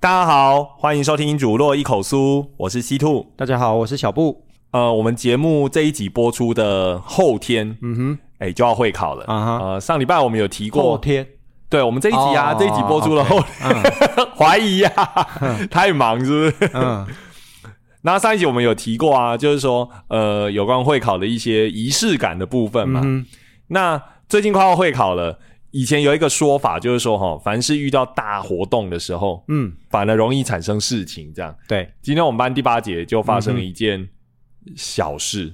大家好，欢迎收听《主落一口酥》，我是西兔。大家好，我是小布。呃，我们节目这一集播出的后天，嗯哼，哎，就要会考了啊哈。呃，上礼拜我们有提过后天，对我们这一集啊，这一集播出了后，怀疑呀，太忙是不是？嗯。那上一集我们有提过啊，就是说，呃，有关会考的一些仪式感的部分嘛。那最近快要会考了。以前有一个说法，就是说哈，凡是遇到大活动的时候，嗯，反而容易产生事情。这样，对。今天我们班第八节就发生了一件小事，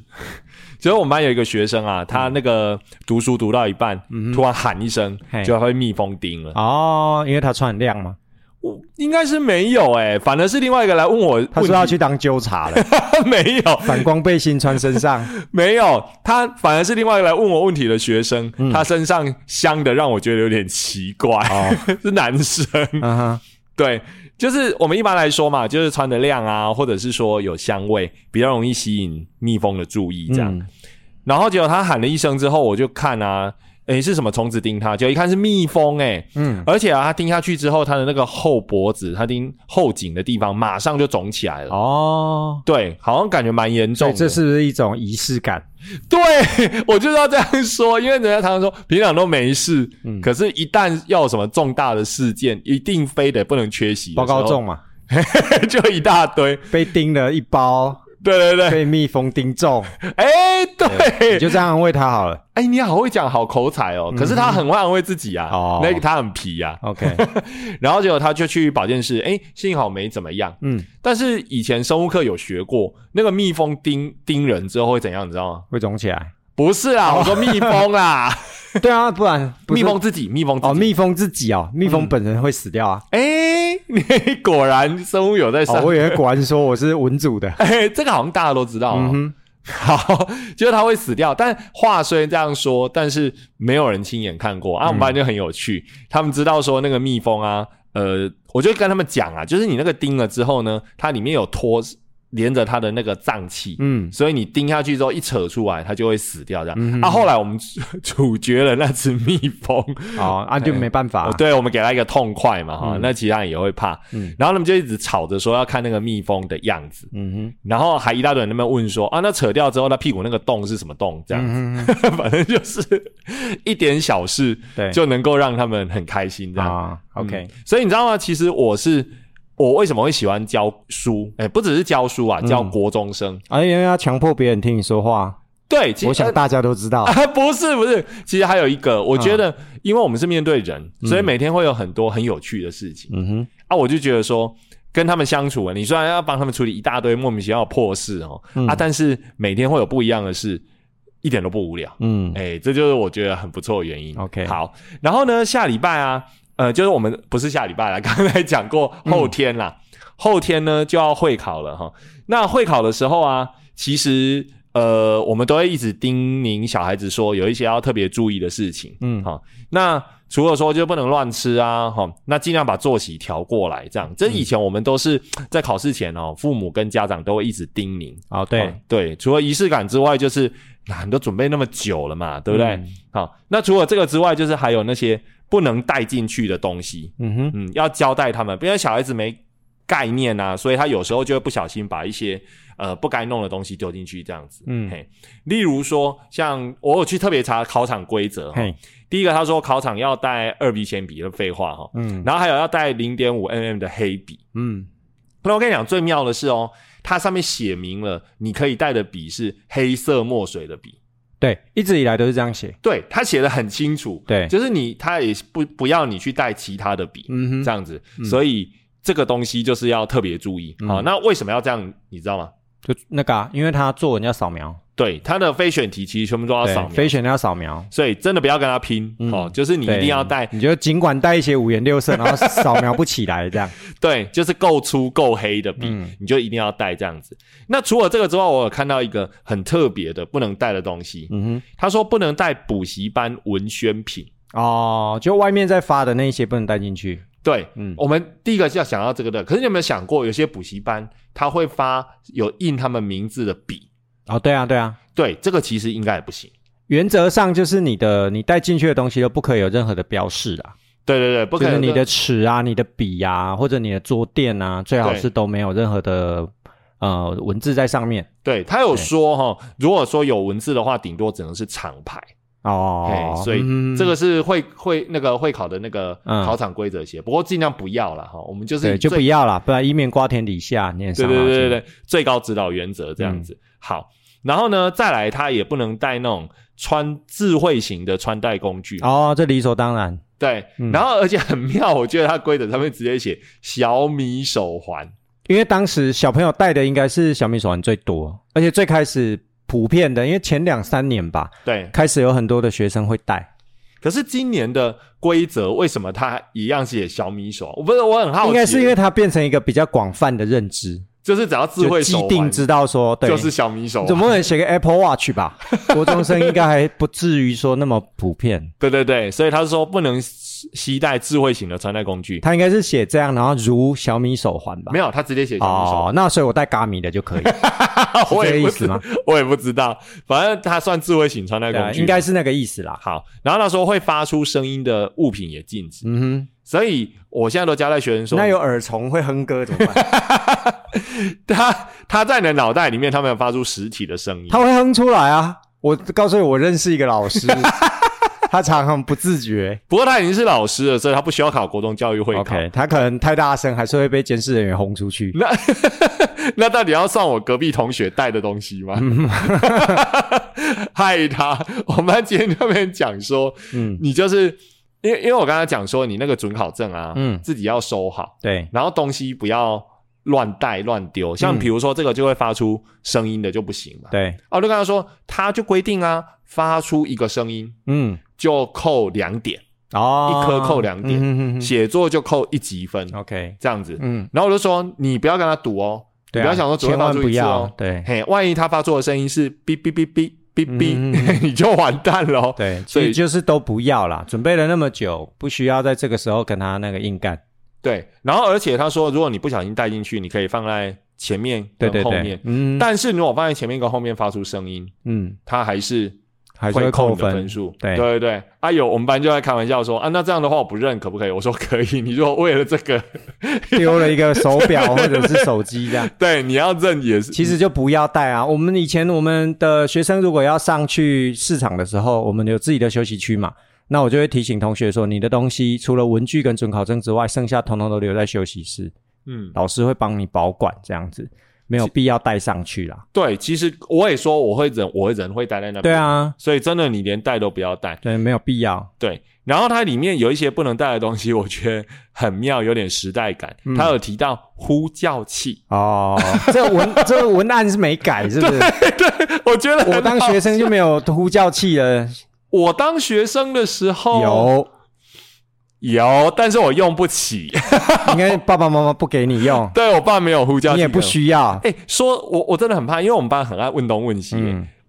就是我们班有一个学生啊，他那个读书读到一半，突然喊一声，就会蜜蜂叮了。哦，因为他穿很亮吗？应该是没有哎，反而是另外一个来问我，他说要去当纠察了，没有。反光背心穿身上，没有，他反而是另外一个来问我问题的学生，他身上香的让我觉得有点奇怪，是男生，对，就是我们一般来说嘛，就是穿的亮啊，或者是说有香味，比较容易吸引蜜蜂的注意，这样，然后结果他喊了一声之后，我就看啊。诶，是什么虫子叮他？结果一看是蜜蜂，诶，嗯，而且啊，他叮下去之后，他的那个后脖子，他叮后颈的地方，马上就肿起来了。哦，对，好像感觉蛮严重。这是不是一种仪式感？对，我就要这样说，因为人家常常说平常都没事，嗯，可是一旦要有什么重大的事件，一定非得不能缺席。报告重嘛，就一大堆，被叮了一包。对对对，被蜜蜂叮中，哎，对，你就这样安慰他好了。哎，你好会讲，好口才哦。可是他很会安慰自己啊，哦，那个他很皮啊。OK，然后结果他就去保健室，哎，幸好没怎么样。嗯，但是以前生物课有学过，那个蜜蜂叮叮人之后会怎样，你知道吗？会肿起来。不是啊，我说蜜蜂啊。对啊，不然蜜蜂自己，蜜蜂哦，蜜蜂自己哦，蜜蜂本人会死掉啊。哎。你 果然生物有在上，我以为果然说我是文组的，哎，这个好像大家都知道。好，就是它会死掉，但话虽然这样说，但是没有人亲眼看过啊。我们班就很有趣，他们知道说那个蜜蜂啊，呃，我就跟他们讲啊，就是你那个叮了之后呢，它里面有脱。连着它的那个脏器，嗯，所以你钉下去之后一扯出来，它就会死掉这样。啊，后来我们 处决了那只蜜蜂，啊，啊就没办法，对我们给它一个痛快嘛，哈，那其他人也会怕，嗯，然后他们就一直吵着说要看那个蜜蜂的样子，嗯哼，然后还一大堆人那边问说啊，那扯掉之后，那屁股那个洞是什么洞？这样。子，反正就是一点小事，对，就能够让他们很开心这样。OK，所以你知道吗？其实我是。我为什么会喜欢教书？哎，不只是教书啊，教国中生啊，因为要强迫别人听你说话。对，我想大家都知道。不是不是，其实还有一个，我觉得，因为我们是面对人，所以每天会有很多很有趣的事情。嗯哼，啊，我就觉得说，跟他们相处，你虽然要帮他们处理一大堆莫名其妙的破事哦，啊，但是每天会有不一样的事，一点都不无聊。嗯，哎，这就是我觉得很不错的原因。OK，好，然后呢，下礼拜啊。呃，就是我们不是下礼拜了，刚才讲过后天啦，后天呢就要会考了哈。那会考的时候啊，其实呃，我们都会一直叮咛小孩子说，有一些要特别注意的事情，嗯，好。那除了说就不能乱吃啊，哈，那尽量把作息调过来，这样。这以前我们都是在考试前哦，父母跟家长都会一直叮咛啊，对对。除了仪式感之外，就是那你都准备那么久了嘛，对不对？好，那除了这个之外，就是还有那些。不能带进去的东西，嗯哼，嗯，要交代他们，不然小孩子没概念啊，所以他有时候就会不小心把一些呃不该弄的东西丢进去，这样子，嗯嘿，例如说，像我有去特别查考场规则，嘿，第一个他说考场要带二 B 铅笔，的废话哈，嗯，然后还有要带零点五 mm 的黑笔，嗯，那我跟你讲最妙的是哦，它上面写明了你可以带的笔是黑色墨水的笔。对，一直以来都是这样写。对他写的很清楚，对，就是你，他也不不要你去带其他的笔，嗯哼，这样子，所以这个东西就是要特别注意。好，那为什么要这样？你知道吗？就那个，因为他作文要扫描。对他的非选题其实全部都要扫描，非选要扫描，所以真的不要跟他拼哦。就是你一定要带，你就尽管带一些五颜六色，然后扫描不起来这样。对，就是够粗够黑的笔，你就一定要带这样子。那除了这个之外，我有看到一个很特别的不能带的东西。嗯哼，他说不能带补习班文宣品哦，就外面在发的那些不能带进去。对，嗯，我们第一个是要想到这个的。可是你有没有想过，有些补习班他会发有印他们名字的笔？哦，对啊，对啊，对，这个其实应该也不行。原则上就是你的你带进去的东西都不可以有任何的标示啊。对对对，不可能你的尺啊、你的笔啊，或者你的桌垫啊，最好是都没有任何的呃文字在上面。对他有说哈，如果说有文字的话，顶多只能是厂牌。哦，所以这个是会会那个会考的那个考场规则写，不过尽量不要了哈。我们就是就不要了，不然一面瓜田底下念。对对对对对，最高指导原则这样子。好，然后呢，再来他也不能带那种穿智慧型的穿戴工具。哦，这理所当然。对，然后而且很妙，我觉得他规则上面直接写小米手环，因为当时小朋友戴的应该是小米手环最多，而且最开始。普遍的，因为前两三年吧，对，开始有很多的学生会带。可是今年的规则为什么它一样写小米手？我不是我很好奇，应该是因为它变成一个比较广泛的认知，就是只要智慧既定知道说，对，就是小米手。怎么能写个 Apple Watch 吧？国中生应该还不至于说那么普遍。对对对，所以他说不能。携带智慧型的穿戴工具，他应该是写这样，然后如小米手环吧？没有，他直接写小米手环。那所以我戴咖米的就可以，我这意思吗？我也不知道，反正他算智慧型穿戴工具，应该是那个意思啦。好，然后他说会发出声音的物品也禁止。嗯哼，所以我现在都交代学生说，那有耳虫会哼歌怎么办？他他在你的脑袋里面，他没有发出实体的声音，他会哼出来啊！我告诉你，我认识一个老师。他常常不自觉，不过他已经是老师了，所以他不需要考国中教育会考。OK，他可能太大声，还是会被监视人员轰出去。那 那到底要算我隔壁同学带的东西吗？害他！我们今天那边讲说，嗯，你就是因为因为我刚才讲说，你那个准考证啊，嗯，自己要收好，对，然后东西不要乱带乱丢，像比如说这个就会发出声音的就不行嘛。对，哦，就刚才说，他就规定啊，发出一个声音，嗯。就扣两点哦，一颗扣两点，写作就扣一积分。OK，这样子。嗯，然后我就说你不要跟他赌哦，对不要想说千万不要。对，嘿，万一他发出的声音是哔哔哔哔哔哔，你就完蛋了。对，所以就是都不要啦。准备了那么久，不需要在这个时候跟他那个硬干。对，然后而且他说，如果你不小心带进去，你可以放在前面跟后面。嗯，但是如果放在前面跟后面发出声音，嗯，他还是。还是会扣分数，对对对啊，有我们班就在开玩笑说啊，那这样的话我不认可不可以？我说可以，你如果为了这个 丢了一个手表或者是手机这样，对，你要认也是，其实就不要带啊。我们以前我们的学生如果要上去市场的时候，我们有自己的休息区嘛，那我就会提醒同学说，你的东西除了文具跟准考证之外，剩下统统都留在休息室，嗯，老师会帮你保管这样子。没有必要带上去啦。对，其实我也说我会忍，我会人会待在那边。对啊，所以真的你连带都不要带。对，没有必要。对，然后它里面有一些不能带的东西，我觉得很妙，有点时代感。它有提到呼叫器哦，这文 这文案是没改，是不是？对，我觉得我当学生就没有呼叫器了。我当学生的时候有。有，但是我用不起，应该爸爸妈妈不给你用。对我爸没有呼叫器，你也不需要。哎，说我我真的很怕，因为我们班很爱问东问西。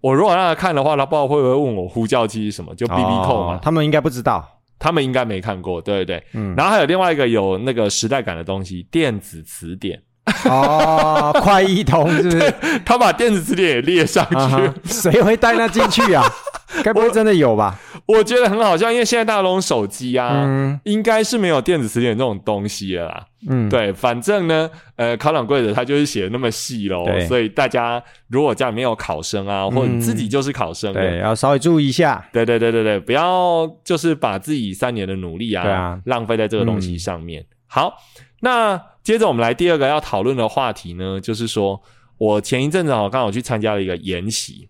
我如果让他看的话，他不知道会不会问我呼叫器是什么，就 B B 扣嘛。他们应该不知道，他们应该没看过，对对对？嗯。然后还有另外一个有那个时代感的东西，电子词典。哦，快一通是不是？他把电子词典也列上去，谁会带那进去啊？该不会真的有吧？我觉得很好笑，因为现在大家都用手机啊，应该是没有电子词典这种东西了啦。嗯，对，反正呢，呃，考场规则它就是写的那么细喽，所以大家如果家里面有考生啊，或者你自己就是考生，对，要稍微注意一下。对对对对对，不要就是把自己三年的努力啊，浪费在这个东西上面。好，那接着我们来第二个要讨论的话题呢，就是说我前一阵子我，刚好去参加了一个研习。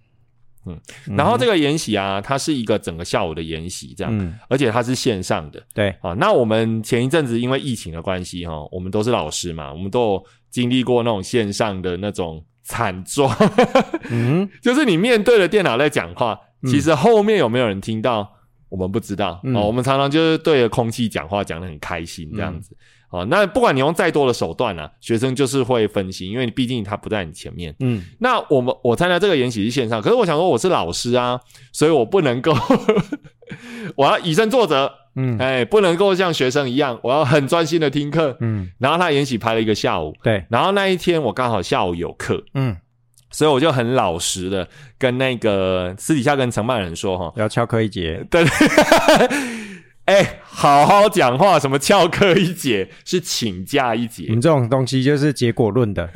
嗯，然后这个研习啊，它是一个整个下午的研习，这样，而且它是线上的。对。啊，那我们前一阵子因为疫情的关系哈，我们都是老师嘛，我们都有经历过那种线上的那种惨状。嗯，就是你面对着电脑在讲话，其实后面有没有人听到，我们不知道。哦。我们常常就是对着空气讲话，讲的很开心这样子哦，那不管你用再多的手段啊，学生就是会分心，因为毕竟他不在你前面。嗯，那我们我参加这个研习是线上，可是我想说我是老师啊，所以我不能够，我要以身作则，嗯。哎，不能够像学生一样，我要很专心的听课。嗯，然后他研习排了一个下午，对，然后那一天我刚好下午有课，嗯，所以我就很老实的跟那个私底下跟承办人说哈，要翘课一节，对，哎，好好讲话，什么翘课一节是请假一节 你，们这种东西就是结果论的，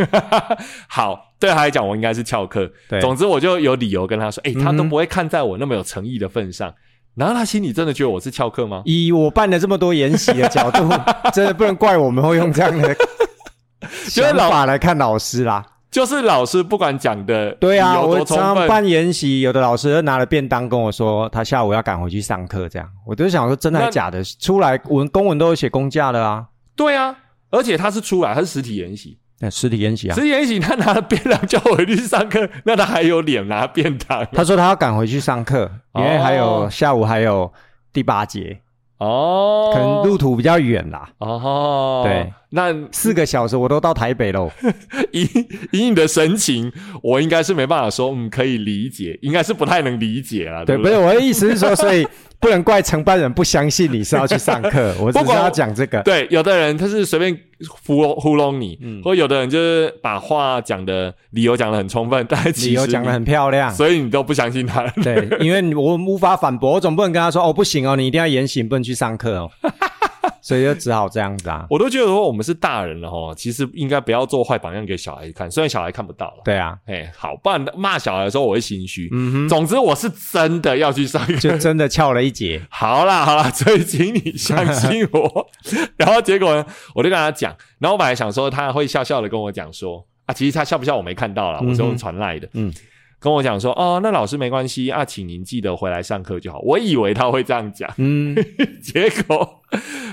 好，对他来讲我应该是翘课。对总之我就有理由跟他说，哎，他都不会看在我那么有诚意的份上。然后他心里真的觉得我是翘课吗？以我办了这么多研习的角度，真的不能怪我们会用这样的想法来看老师啦。就是老师不管讲的对啊，我常常办研习，有的老师拿了便当跟我说，他下午要赶回去上课，这样。我就想说，真的还那假的？出来文公文都有写公假的啊，对啊，而且他是出来，他是实体研习，那实体研习啊？实。体研习他拿了便当叫我回去上课，那他还有脸拿便当他说他要赶回去上课，因为还有、哦。下午还有第八节，哦？可能路途比较远啦，哦，对，那四个小时我都到台北喽。以以你的神情，我应该是没办法说，嗯，可以理解，应该是不太能理解啦，对，不对？不是我的意思是说，所以不能怪承办人不相信你是要去上课，我只是要讲这个。对，有的人他是随便糊弄糊弄你，嗯或有的人就是把话讲的理由讲的很充分，但其实理由讲的很漂亮，所以你都不相信他。对，因为我无法反驳，我总不能跟他说哦，不行哦，你一定要严刑，不能去上课哦，所以就只好这样子啊。我都觉得说我们是大人了哈，其实应该不要做坏榜样给小孩看，虽然小孩看不到了。对啊，哎，好，不然骂小孩的时候我会心虚。嗯哼，总之我是真的要去上课。就真的 翘了一节。好啦好啦，所以请你相信我。然后结果呢，我就跟他讲，然后我本来想说他会笑笑的跟我讲说啊，其实他笑不笑我没看到啦，我是用传来的。嗯，跟我讲说哦，那老师没关系啊，请您记得回来上课就好。我以为他会这样讲，嗯，结果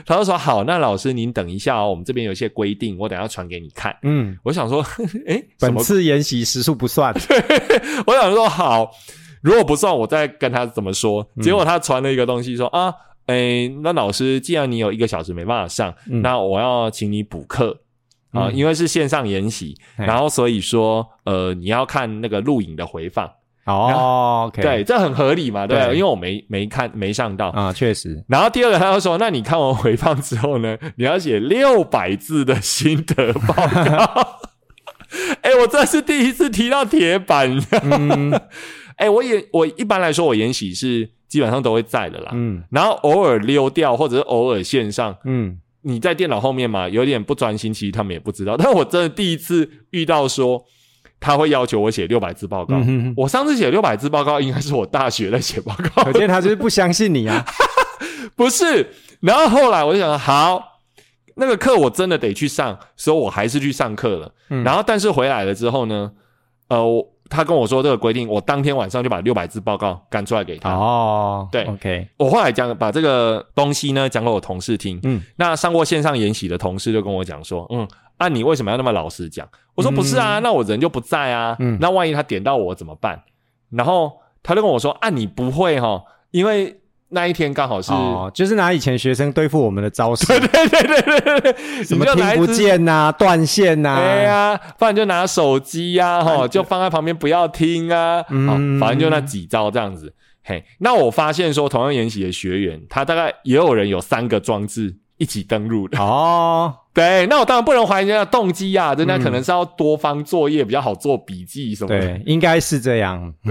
他就说好，那老师您等一下哦，我们这边有一些规定，我等一下传给你看。嗯，我想说，哎，本？次研习时数不算。我想说好，如果不算，我再跟他怎么说。嗯结果他传了一个东西说啊，哎，那老师，既然你有一个小时没办法上，嗯那我要请你补课。啊，嗯因为是线上研习，嘿然后所以说，呃，你要看那个录影的回放，哦对，这很合理嘛，对对，因为我没没看没上到。啊，确实，然后第二个，他就说：“那你看完回放之后呢，你要写六百字的心得报告。”哎，我这是第一次提到铁板。嗯哎，我演我一般来说我演习是基本上都会在的啦，嗯然后偶尔溜掉或者是偶尔线上，嗯，你在电脑后面嘛，有点不专心，其实他们也不知道。但我真的第一次遇到说他会要求我写六百字报告。嗯哼哼我上次写六百字报告，应该是我大学在写报告可，见他就是不相信你啊。不是。然后后来我就想，好，那个课我真的得去上，所以我还是去上课了。嗯然后但是回来了之后呢，呃，我他跟我说这个规定，我当天晚上就把六百字报告赶出来给他。哦，对，OK，我后来讲把这个东西呢讲给我同事听，嗯。那上过线上研习的同事就跟我讲说，嗯，啊，你为什么要那么老实讲？我说不是啊，那我人就不在啊，嗯。那万一他点到我怎么办？然后他就跟我说，啊，你不会哈，因为那一天刚好是，哦，就是拿以前学生对付我们的招式，对对对对对对，什么听不。见呐、断线呐、对呀，不然就拿手机呀、哈，就放在旁边不要听啊，嗯好，反正就那几招这样子。嘿，那我发现说，同样研习的学员，他大概也有人有三个装置一起登录的。哦，对，那我当然不能怀疑人家的动机啊，人家可能是要多方作业比较好做笔记什么的。对，应该是这样。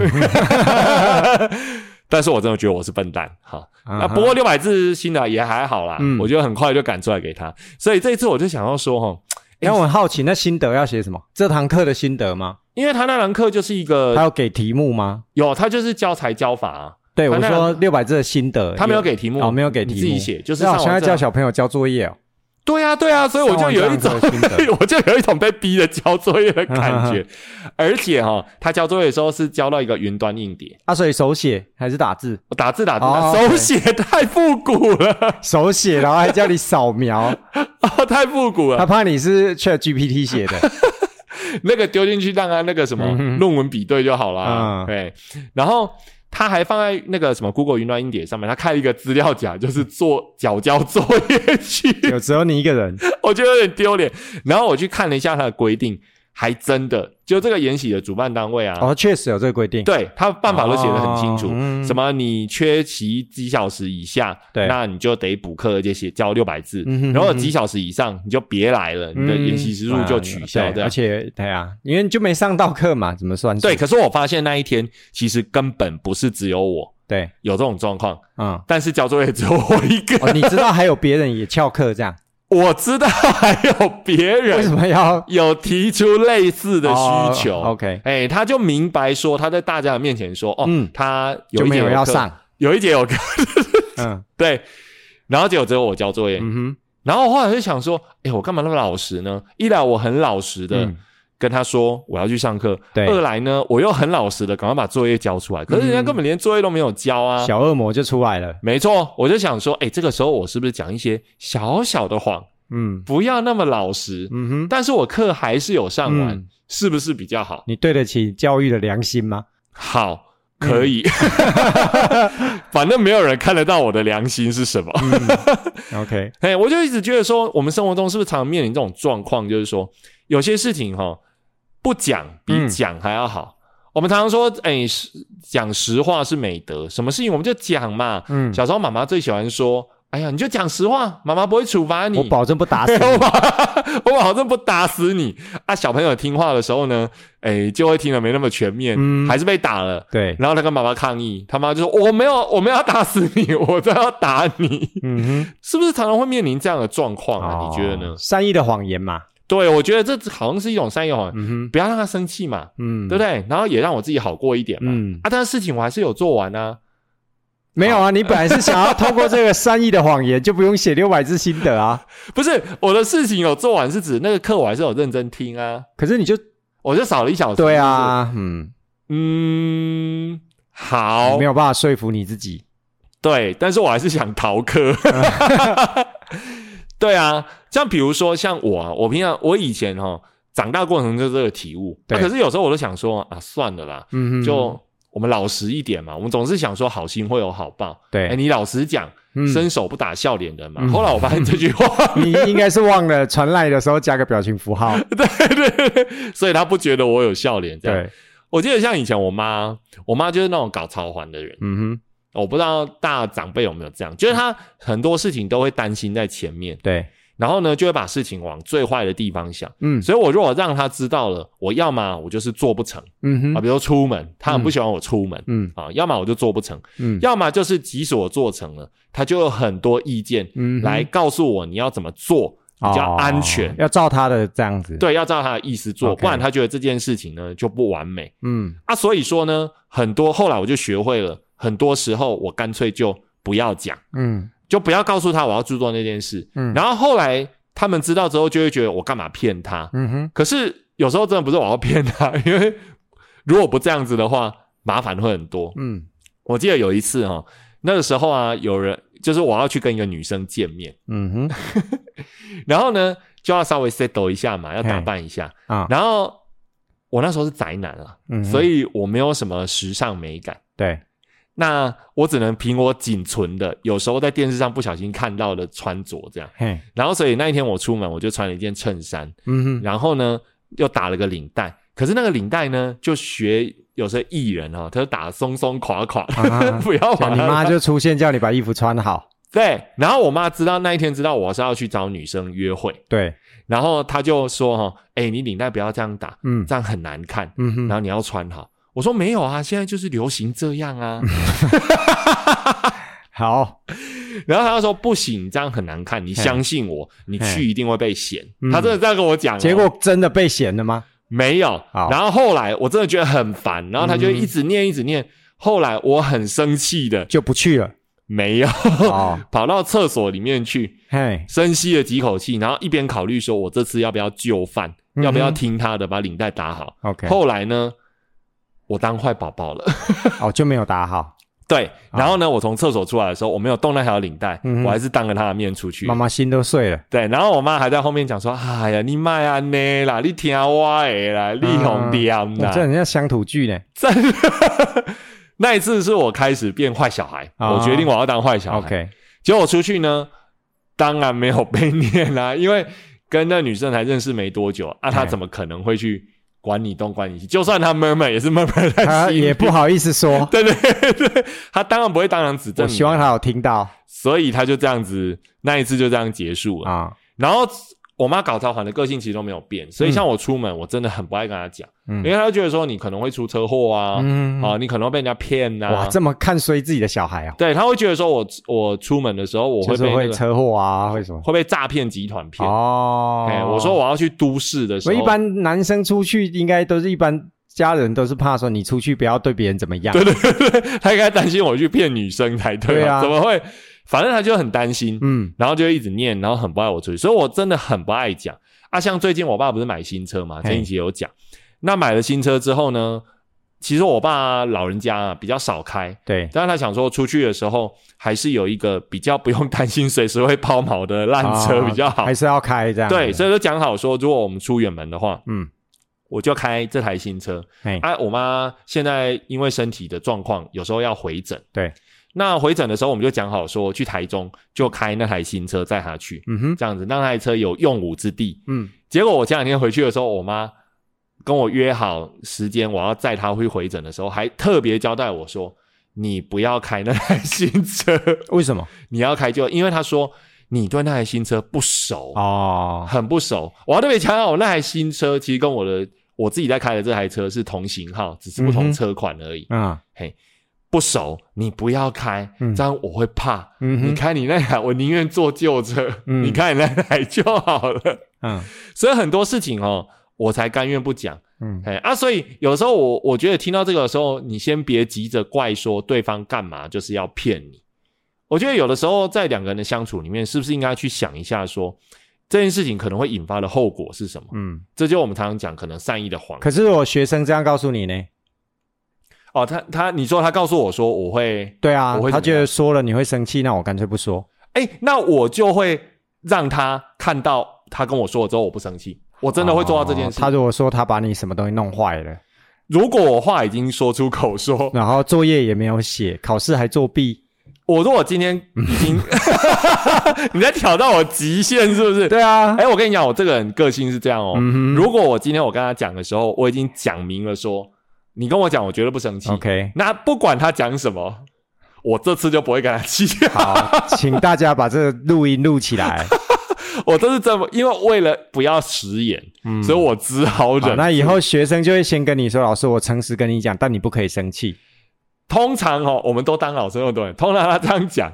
但是我真的觉得我是笨蛋，哈。嗯那不过六百字新的也还好啦，嗯我觉得很快就赶出来给他。所以这一次我就想要说，哈，然后我很好奇，那心得要写什么？这堂课的心得吗？因为他那堂课就是一个他个要给题目吗？有，他就是教材教法啊，对，我说六百字的心得，他没有给题目哦，没有给题目，你自己写，就是那我现在上网叫小朋友交作业哦，对啊，对啊，所以我就有一种 我就有一种被逼着交作业的感觉。而且哈、他交作业的时候是交到一个云端硬碟，啊，所以手写还是打字？我打字打字，哦手写太复古了，手写，然后还叫你扫描，哦，太复古了。他怕你是 Chat GPT 写的。那个丢进去让他那个什么论文比对就好啦。嗯对，然后他还放在那个什么 Google 云端硬碟上面，他开了一个资料夹，就是做缴交作业去，有只有你一个人，我觉得有点丢脸。然后我去看了一下他的规定。还真的，就这个演习的主办单位啊，哦，确实有这个规定，对他办法都写得很清楚，什么你缺席几小时以下，对，那你就得补课，而且写交六百字，然后几小时以上你就别来了，你的演习时数就取消，而且对啊，因为就没上到课嘛，怎么算？对，可是我发现那一天其实根本不是只有我，对，有这种状况，嗯，但是交作业只有我一个，你知道还有别人也翘课这样。我知道还有别人为什么要？有提出类似的需求？OK，哎，他就明白说他在大家的面前说，哦，他有一节要上，有一节有课，嗯，对，然后结果只有我交作业，嗯哼，然后后来就想说，哎，我干嘛那么老实呢？一来我很老实的。跟他说我要去上课。二来呢，我又很老实的赶快把作业交出来。可是人家根本连作业都没有交啊！小恶魔就出来了。没错，我就想说，哎，这个时候我是不是讲一些小小的谎？嗯，不要那么老实。嗯哼，但是我课还是有上完，是不是比较好？你对得起教育的良心吗？好，可以。反正没有人看得到我的良心是什么。OK，哎，我就一直觉得说，我们生活中是不是常常面临这种状况？就是说，有些事情哈。不讲比讲还要好。我们常常说，哎，讲实话是美德。什么事情我们就讲嘛。嗯，小时候妈妈最喜欢说，哎呀，你就讲实话，妈妈不会处罚你。我保证不打死你。我保证不打死你。啊，小朋友听话的时候呢，哎，就会听得没那么全面，还是被打了。对，然后他跟妈妈抗议，他妈就说，我没有，我没有要打死你，我都要打你。嗯哼，是不是常常会面临这样的状况啊？你觉得呢？善意的谎言嘛。对，我觉得这好像是一种善意谎言，不要让他生气嘛，嗯，对不对？然后也让我自己好过一点嘛，嗯。啊，但是事情我还是有做完啊，没有啊？你本来是想要透过这个善意的谎言，就不用写六百字心得啊？不是，我的事情有做完，是指那个课我还是有认真听啊，可是你就我就少了一小时，对啊，嗯。嗯，好，没有办法说服你自己，对，但是我还是想逃课。对啊，像比如说像我，啊，我平常我以前哈长大过程就这个体悟，那可是有时候我都想说啊，算了啦，嗯就我们老实一点嘛，我们总是想说好心会有好报，对，哎，你老实讲，伸手不打笑脸人嘛。后来我发现这句话，你应该是忘了传来的时候加个表情符号，对对对，所以他不觉得我有笑脸。对，我记得像以前我妈，我妈就是那种搞超环的人，嗯哼。我不知道大长辈有没有这样，就是他很多事情都会担心在前面，对，然后呢就会把事情往最坏的地方想，嗯，所以我如果让他知道了，我要么我就是做不成，嗯哼，啊，比如说出门，他很不喜欢我出门，嗯，啊，要么我就做不成，嗯，要么就是即使我做成了，他就有很多意见，嗯，来告诉我你要怎么做比较安全，要照他的这样子，对，要照他的意思做，不然他觉得这件事情呢就不完美，嗯，啊，所以说呢，很多后来我就学会了。很多时候，我干脆就不要讲，嗯，就不要告诉他我要做做那件事，嗯，然后后来他们知道之后，就会觉得我干嘛骗他，嗯哼。可是有时候真的不是我要骗他，因为如果不这样子的话，麻烦会很多，嗯。我记得有一次哈，那个时候啊，有人就是我要去跟一个女生见面，嗯哼，然后呢就要稍微 settle 一下嘛，要打扮一下。啊。然后我那时候是宅男啊，嗯所以我没有什么时尚美感，对。那我只能凭我仅存的，有时候在电视上不小心看到的穿着这样，然后所以那一天我出门我就穿了一件衬衫，嗯哼，然后呢又打了个领带，可是那个领带呢就学有些艺人哈，他就打松松垮垮，不要把你妈就出现叫你把衣服穿好，对，然后我妈知道那一天知道我是要去找女生约会，对，然后她就说哈，哎你领带不要这样打，嗯，这样很难看，嗯哼，然后你要穿好。我说没有啊，现在就是流行这样啊。好，然后他说不行，这样很难看。你相信我，你去一定会被嫌。他真的这样跟我讲，结果真的被嫌了吗？没有。然后后来我真的觉得很烦，然后他就一直念一直念。后来我很生气的就不去了，没有，跑到厕所里面去，深吸了几口气，然后一边考虑说我这次要不要就范，要不要听他的把领带打好。OK，后来呢？我当坏宝宝了，哦，就没有打好。对，然后呢，我从厕所出来的时候，我没有动那条领带，我还是当着他的面出去。妈妈心都碎了。对，然后我妈还在后面讲说：“哎呀，你卖啊呢啦，你听我的啦，你红点呐。”这人家乡土剧呢，真的。那一次是我开始变坏小孩，啊我决定我要当坏小孩。OK，结果我出去呢，当然没有被念啦、因为跟那女生才认识没多久啊，她哎怎么可能会去管你东管你西？就算他 murmur 也是 murmur 在他心里也不好意思说，对对对，他当然不会当场指正你，我希望他有听到所以他就这样子，那一次就这样结束了。啊，然后我妈搞超环的个性其实都没有变，所以像我出门，我真的很不爱跟她讲，嗯因为她就觉得说你可能会出车祸啊，嗯，啊，你可能会被人家骗呐、哇，这么看衰自己的小孩啊，对，她会觉得说我我出门的时候我就是会被那个会车祸啊，会什么？会被诈骗集团骗。哦，哎、我说我要去都市的时候，我一般男生出去应该都是一般家人都是怕说你出去不要对别人怎么样，对对对，他应该担心我去骗女生才对对啊怎么会？反正他就很担心，嗯。然后就一直念，然后很不爱我出去，所以我真的很不爱讲。啊。像最近我爸不是买新车嘛，嘿。前几集有讲，那买了新车之后呢，其实我爸老人家啊比较少开，对，但是他想说出去的时候还是有一个比较不用担心随时会抛锚的烂车比较好，啊还是要开这样，对，所以就讲好说，如果我们出远门的话，嗯，我就开这台新车。哎，啊，我妈现在因为身体的状况，有时候要回诊。对，那回诊的时候，我们就讲好说，去台中就开那台新车载他去，嗯哼，这样子让那台车有用武之地。嗯，结果我前两天回去的时候，我妈跟我约好时间，我要载他去回诊的时候，还特别交代我说：“你不要开那台新车，为什么？你要开就因为他说你对那台新车不熟。”哦，很不熟。我要特别强调，我那台新车其实跟我的我自己在开的这台车是同型号，只是不同车款而已。嗯嘿，不熟，你不要开，嗯这样我会怕。嗯你开你那台，我宁愿坐旧车，嗯你开你那台就好了。嗯所以很多事情哦，我才甘愿不讲。嗯，哎啊，所以有时候我我觉得听到这个的时候，你先别急着怪说对方干嘛就是要骗你。我觉得有的时候在两个人的相处里面，是不是应该去想一下说这件事情可能会引发的后果是什么？嗯，这就我们常常讲可能善意的谎。可是我学生这样告诉你呢？哦，他他你说他告诉我说我会，对啊我会，他觉得说了你会生气，那我干脆不说。哎，那我就会让他看到他跟我说了之后我不生气，我真的会做到这件事。哦他如果说他把你什么东西弄坏了，如果我话已经说出口说，然后作业也没有写，考试还作弊，我如果今天已经 你在挑战我极限是不是？对啊，哎，我跟你讲，我这个人个性是这样哦。嗯如果我今天我跟他讲的时候，我已经讲明了说，你跟我讲，我绝对不生气。OK，那不管他讲什么，我这次就不会跟他气。好，请大家把这个录音录起来。我都是这么，因为为了不要食言，嗯所以我只好好，忍。那以后学生就会先跟你说，老师，我诚实跟你讲，但你不可以生气。通常哦，我们都当老师那么多人，通常他这样讲，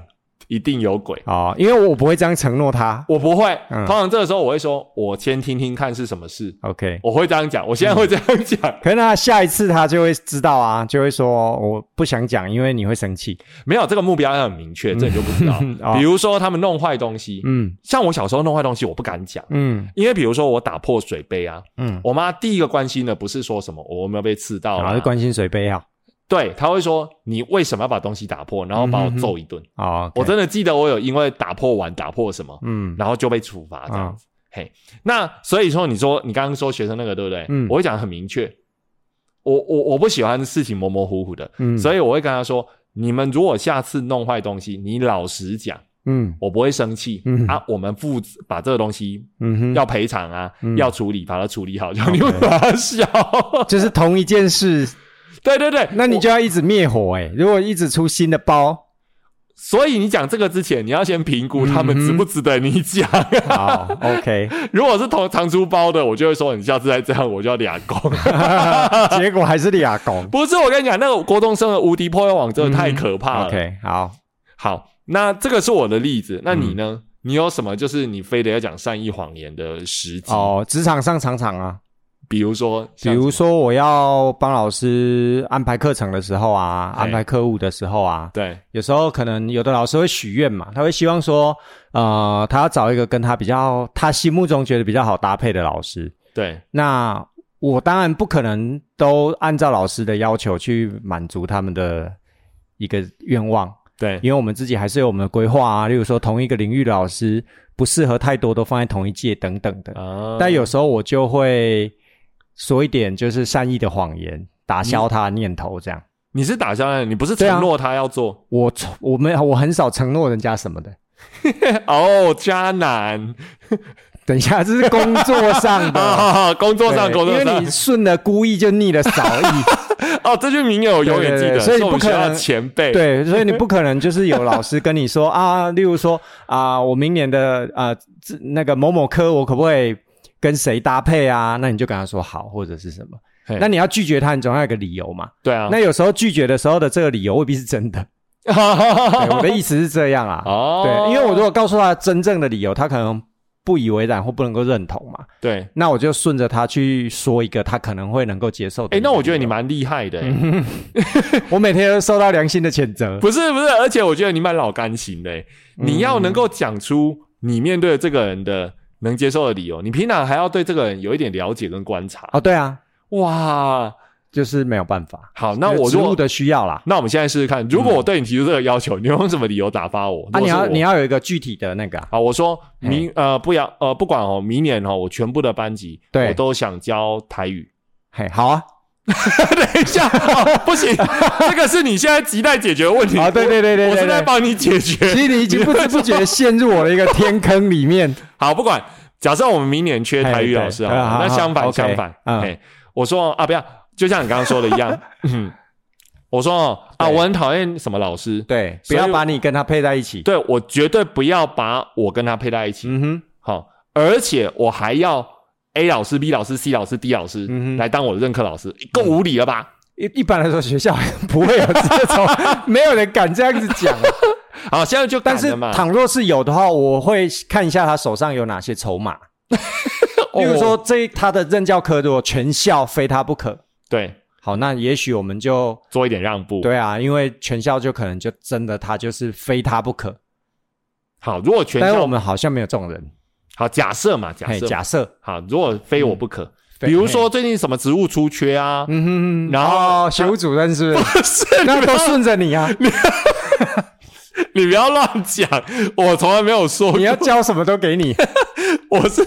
一定有鬼。哦，因为我不会这样承诺他。我不会，嗯通常这个时候我会说，我先听听看是什么事，OK，我会这样讲，我现在会这样讲。可是那下一次他就会知道啊，就会说我不想讲，因为你会生气。没有这个目标要很明确，这你就不知道。哦比如说他们弄坏东西，嗯像我小时候弄坏东西，我不敢讲，嗯因为比如说我打破水杯啊，嗯，我妈第一个关心的不是说什么我有没有被刺到啦然后就关心水杯啊。对，他会说你为什么要把东西打破，然后把我揍一顿。哦，我真的记得我有因为打破碗打破什么，嗯。然后就被处罚这样子。嘿，那所以说你说你刚刚说学生那个对不对？嗯。我会讲得很明确，我我我不喜欢事情模模糊糊的，嗯，所以我会跟他说，你们如果下次弄坏东西，你老实讲，嗯。我不会生气、嗯啊，我们负责把这个东西嗯哼，要赔偿啊，嗯。要处理，把它处理好，就你会把它笑。就是同一件事，对对对，那你就要一直灭火哎、如果一直出新的包，所以你讲这个之前，你要先评估他们值不值得你讲。好，OK，如果是同常出包的，我就会说你下次再这样，我就要俩工。结果还是俩拱。不是，我跟你讲，那个国中生的无敌破坏网真的太可怕了。OK，好，好，那这个是我的例子，那你呢？嗯你有什么就是你非得要讲善意谎言的时机？哦，职场上常常啊，比如说，比如说我要帮老师安排课程的时候啊，安排课务的时候啊，对，有时候可能有的老师会许愿嘛，他会希望说，呃，他要找一个跟他比较，他心目中觉得比较好搭配的老师。对，那我当然不可能都按照老师的要求去满足他们的一个愿望，对，因为我们自己还是有我们的规划啊，例如说同一个领域的老师不适合太多都放在同一届等等的。啊。但有时候我就会说一点就是善意的谎言，打消他的念头，这样。你是打消了，你不是承诺他要做、我从我没有我很少承诺人家什么的。哦，渣男等一下，这是工作上的。啊，工作上工作上因为你顺了故意就逆了少意，哦，这句名言我永远记得，所以不可能前辈，对，所以你不可能就是有老师跟你说啊，例如说啊，我明年的啊这那个某某科我可不可以跟谁搭配啊？那你就跟他说好，或者是什么。那你要拒绝他，你总要有个理由嘛。对啊，那有时候拒绝的时候的这个理由未必是真的。对我的意思是这样啊。哦，对，因为我如果告诉他真正的理由，他可能不以为然或不能够认同嘛。对，那我就顺着他去说一个他可能会能够接受的哎。那我觉得你蛮厉害的，我每天都受到良心的谴责。不是不是，而且我觉得你蛮老干型的，你要能够讲出你面对这个人的能接受的理由，你平常还要对这个人有一点了解跟观察。哦，对啊，哇，就是没有办法。好，那我如果职务的需要啦。那我们现在试试看，如果我对你提出这个要求，你用什么理由打发我？啊，你要你要要有一个具体的那个啊、好，我说明呃不要呃不管哦，明年哦我全部的班级对我都想教台语。嘿，好啊，等一下，哦、不行，这个是你现在亟待解决的问题。啊对对对对我我是在帮你解决。其实你已经不知不觉陷入我的一个天坑里面。好，不管，假设我们明年缺台语老师啊，那相反相反，嗯哎，我说啊，不要，就像你刚刚说的一样，嗯我说哦啊，我很讨厌什么老师，对，不要把你跟他配在一起。对我绝对不要把我跟他配在一起，嗯哼，好，而且我还要 A 老师、B 老师、C 老师、D 老师嗯来当我的任课老师，够无理了吧？一一般来说学校 不会有这种，没有人敢这样子讲。啊 好，现在就但是倘若是有的话，我会看一下他手上有哪些筹码。例如说，这他的任教科如果全校非他不可，对，好，那也许我们就做一点让步。对啊，因为全校就可能就真的他就是非他不可。好，如果全校但是我们好像没有这种人。好假设嘛，假，设假设，好，如果非我不可，非比如说最近什么职务出缺啊，嗯哼哼，然后哦学务主任是不是？是那都顺着你啊，你不要乱讲，我从来没有说过，你要教什么都给你。我是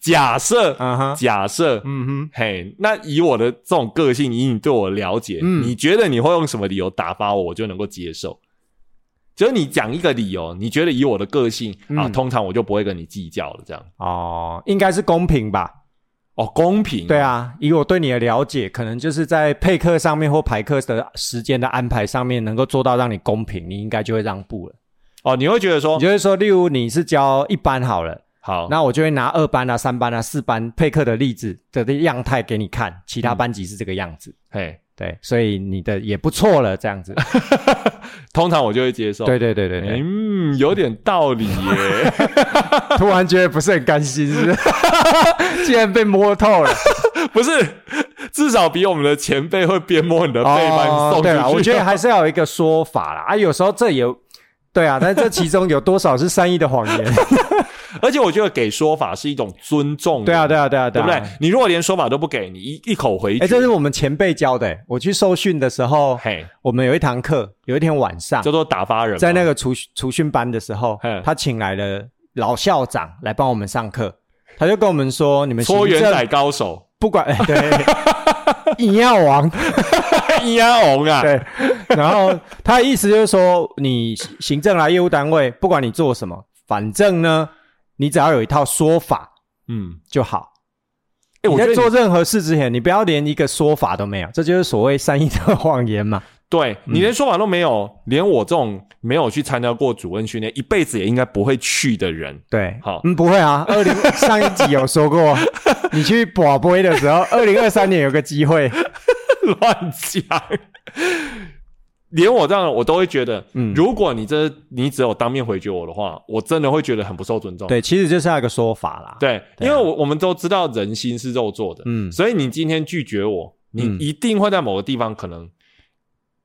假设，假设，嗯哼，嘿，那以我的这种个性，以你对我的了解，嗯。你觉得你会用什么理由打发我，我就能够接受？就是你讲一个理由，你觉得以我的个性、啊，嗯通常我就不会跟你计较了，这样哦，应该是公平吧？哦，公平，对，啊，以我对你的了解，可能就是在配课上面或排课的时间的安排上面，能够做到让你公平，你应该就会让步了。哦，你会觉得说你就会说，例如你是教一班好了，好，那我就会拿二班啊、三班啊、四班配课的例子的样态给你看，其他班级是这个样子。嘿，对，所以你的也不错了，这样子。通常我就会接受，对对对对对，嗯，有点道理耶。突然觉得不是很甘心，是不是？竟然被摸透了。不是，至少比我们的前辈会边摸你的背把你送出去。对了，我觉得还是要有一个说法啦。啊，有时候这也对啊，但这其中有多少是善意的谎言？而且我觉得给说法是一种尊重。对啊，对啊，对啊，对不对啊？？你如果连说法都不给，你一一口回哎，绝，这是我们前辈教的。欸我去受训的时候，嘿，我们有一堂课，有一天晚上，叫做打发人。在那个除除训班的时候嗯，他请来了老校长来帮我们上课，他就跟我们说：“你们搓圆仔高手，不管哎 对，硬要王咿呀红啊，对，然后他的意思就是说，你行政来业务单位，不管你做什么，反正呢，你只要有一套说法嗯，就好。哎，你在做任何事之前，你不要连一个说法都没有，这就是所谓善意的谎言嘛。对你连说法都没有，连我这种没有去参加过主任训练，一辈子也应该不会去的人，对，好嗯，不会啊。二零 上一集有说过，你去保杯的时候，二零二三年有个机会，乱讲。连我这样，我都会觉得，嗯如果你这你只有当面回绝我的话，我真的会觉得很不受尊重。对，其实就是要一个说法啦。对，对啊因为我我们都知道人心是肉做的，嗯所以你今天拒绝我，你嗯一定会在某个地方可能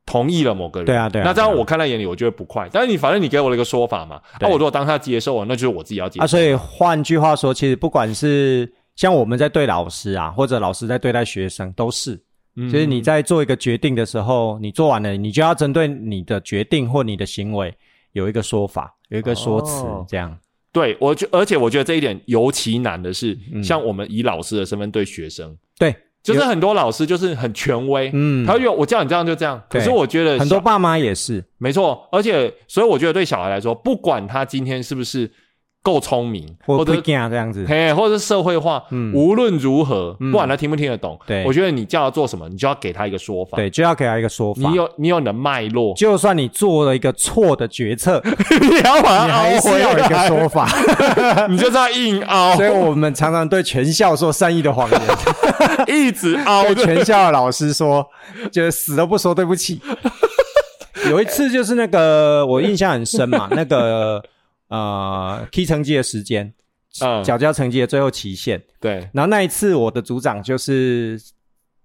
同意了某个人。对啊对啊那这样我看在眼里，我就会不快。但是你反正你给我了一个说法嘛，那、对我如果当下接受了，那就是我自己要接受。啊，所以换句话说，其实不管是像我们在对老师啊，或者老师在对待学生，都是。嗯就是你在做一个决定的时候，你做完了，你就要针对你的决定或你的行为有一个说法，有一个说辞，哦这样。对我觉，而且我觉得这一点尤其难的是，嗯像我们以老师的身份对学生，对，就是很多老师就是很权威，嗯，他有我叫你这样就这样。可是我觉得很多爸妈也是没错，而且所以我觉得对小孩来说，不管他今天是不是。够聪明，或者这样子，嘿，或者是社会化，嗯，无论如何，不管他听不听得懂，对，我觉得你叫他做什么，你就要给他一个说法，对，就要给他一个说法。你有你有你的脉络，就算你做了一个错的决策，你要把它还是要一个说法，你就这样硬凹。所以我们常常对全校说善意的谎言，一直凹，对全校的老师说，就死都不说对不起。有一次就是那个我印象很深嘛，那个。呃，K 成绩的时间，嗯，缴交成绩的最后期限，对。然后那一次我的组长就是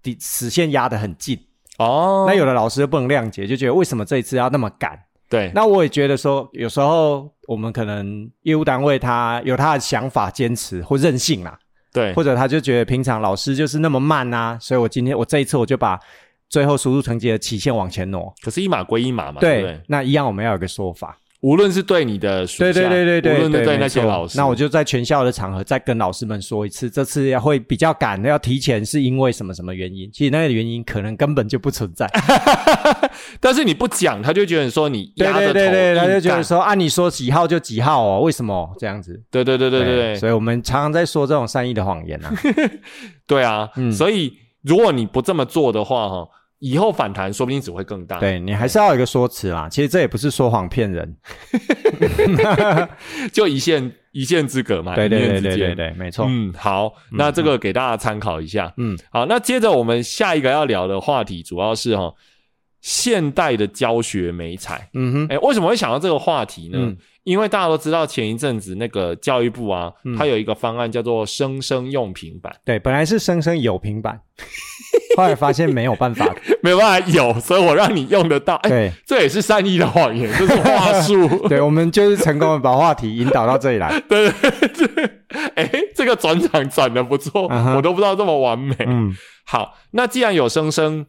底时限压得很近哦，那有的老师不能谅解，就觉得为什么这一次要那么赶？对。那我也觉得说，有时候我们可能业务单位他有他的想法、坚持或任性啦，对。或者他就觉得平常老师就是那么慢啊，所以我今天我这一次我就把最后输入成绩的期限往前挪。可是，一码归一码嘛，对。那一样我们要有个说法。无论是对你的属下，对对对对对，无论对那些老师，那我就在全校的场合再跟老师们说一次，这次要会比较赶，要提前是因为什么什么原因？其实那个原因可能根本就不存在，但是你不讲，他就觉得说你压着头，对对对，他就觉得说按你说几号就几号哦，为什么这样子？对对对对对，所以我们常常在说这种善意的谎言啊。对啊，所以如果你不这么做的话，哈。以后反弹说不定只会更大。对你还是要有一个说辞啦。其实这也不是说谎骗人，就一线一线之隔嘛。对对对对对对，没错。嗯，好，那这个给大家参考一下。嗯，好，那接着我们下一个要聊的话题，主要是哈现代的教学美彩。嗯哼，哎，为什么会想到这个话题呢？因为大家都知道，前一阵子那个教育部啊，它有一个方案叫做“生生用平板”。对，本来是生生有平板，后来发现没有办法，没有办法有，所以我让你用得到。对，这也是善意的谎言，这是话术。对，我们就是成功的把话题引导到这里来。对对对，哎，这个转场转的不错，我都不知道这么完美。嗯，好，那既然有生生。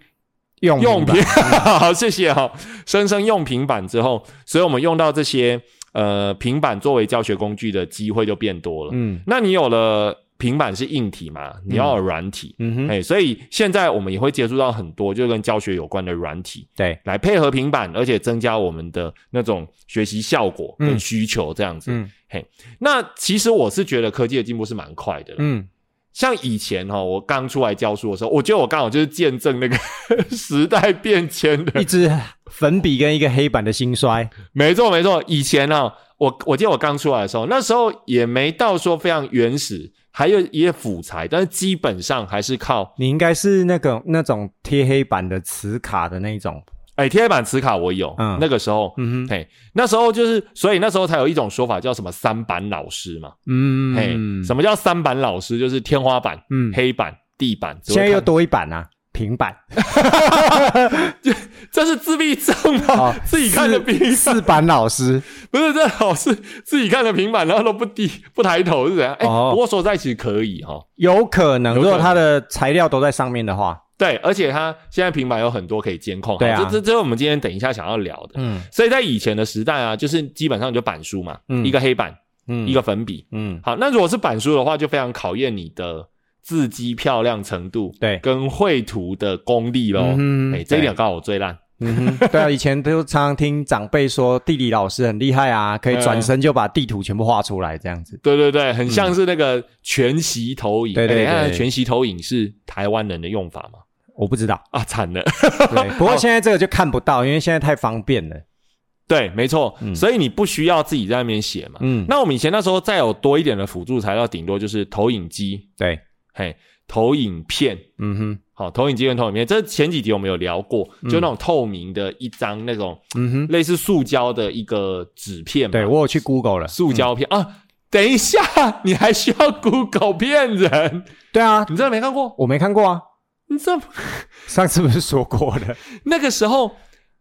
用用平，好，谢谢哈。生生用平板之后，所以我们用到这些呃平板作为教学工具的机会就变多了。嗯，那你有了平板是硬体嘛？你要有软体，嗯哼，哎，所以现在我们也会接触到很多就跟教学有关的软体，对，来配合平板，而且增加我们的那种学习效果跟需求这样子。嗯，嘿，那其实我是觉得科技的进步是蛮快的。嗯。像以前哈，我刚出来教书的时候，我觉得我刚好就是见证那个 时代变迁的，一支粉笔跟一个黑板的兴衰。没错没错，以前呢，我我记得我刚出来的时候，那时候也没到说非常原始，还有一些辅材，但是基本上还是靠。你应该是那个那种贴黑板的磁卡的那种。哎，贴板磁卡我有，嗯，那个时候，嘿，那时候就是，所以那时候才有一种说法叫什么三板老师嘛，嗯，嘿，什么叫三板老师？就是天花板、嗯，黑板、地板，现在又多一板啊，平板，这这是自闭症吗？自己看的平四板老师，不是这老师自己看的平板，然后都不低不抬头是怎样？哎，不过说在一起可以哈，有可能，如果它的材料都在上面的话。对，而且它现在平板有很多可以监控，对啊，这这这是我们今天等一下想要聊的。嗯，所以在以前的时代啊，就是基本上就板书嘛，一个黑板，嗯，一个粉笔，嗯，好，那如果是板书的话，就非常考验你的字迹漂亮程度，对，跟绘图的功力喽。嗯，哎，这一点刚好我最烂。嗯，对啊，以前都常常听长辈说地理老师很厉害啊，可以转身就把地图全部画出来，这样子。对对对，很像是那个全息投影。对对对，全息投影是台湾人的用法吗？我不知道啊，惨了。对，不过现在这个就看不到，因为现在太方便了。对，没错。所以你不需要自己在那边写嘛。嗯。那我们以前那时候再有多一点的辅助材料，顶多就是投影机。对，嘿，投影片。嗯哼。好，投影机跟投影片，这前几集我们有聊过，就那种透明的一张那种，嗯哼，类似塑胶的一个纸片。对我有去 Google 了，塑胶片啊。等一下，你还需要 Google 骗人？对啊，你真的没看过？我没看过啊。你这 上次不是说过的？那个时候，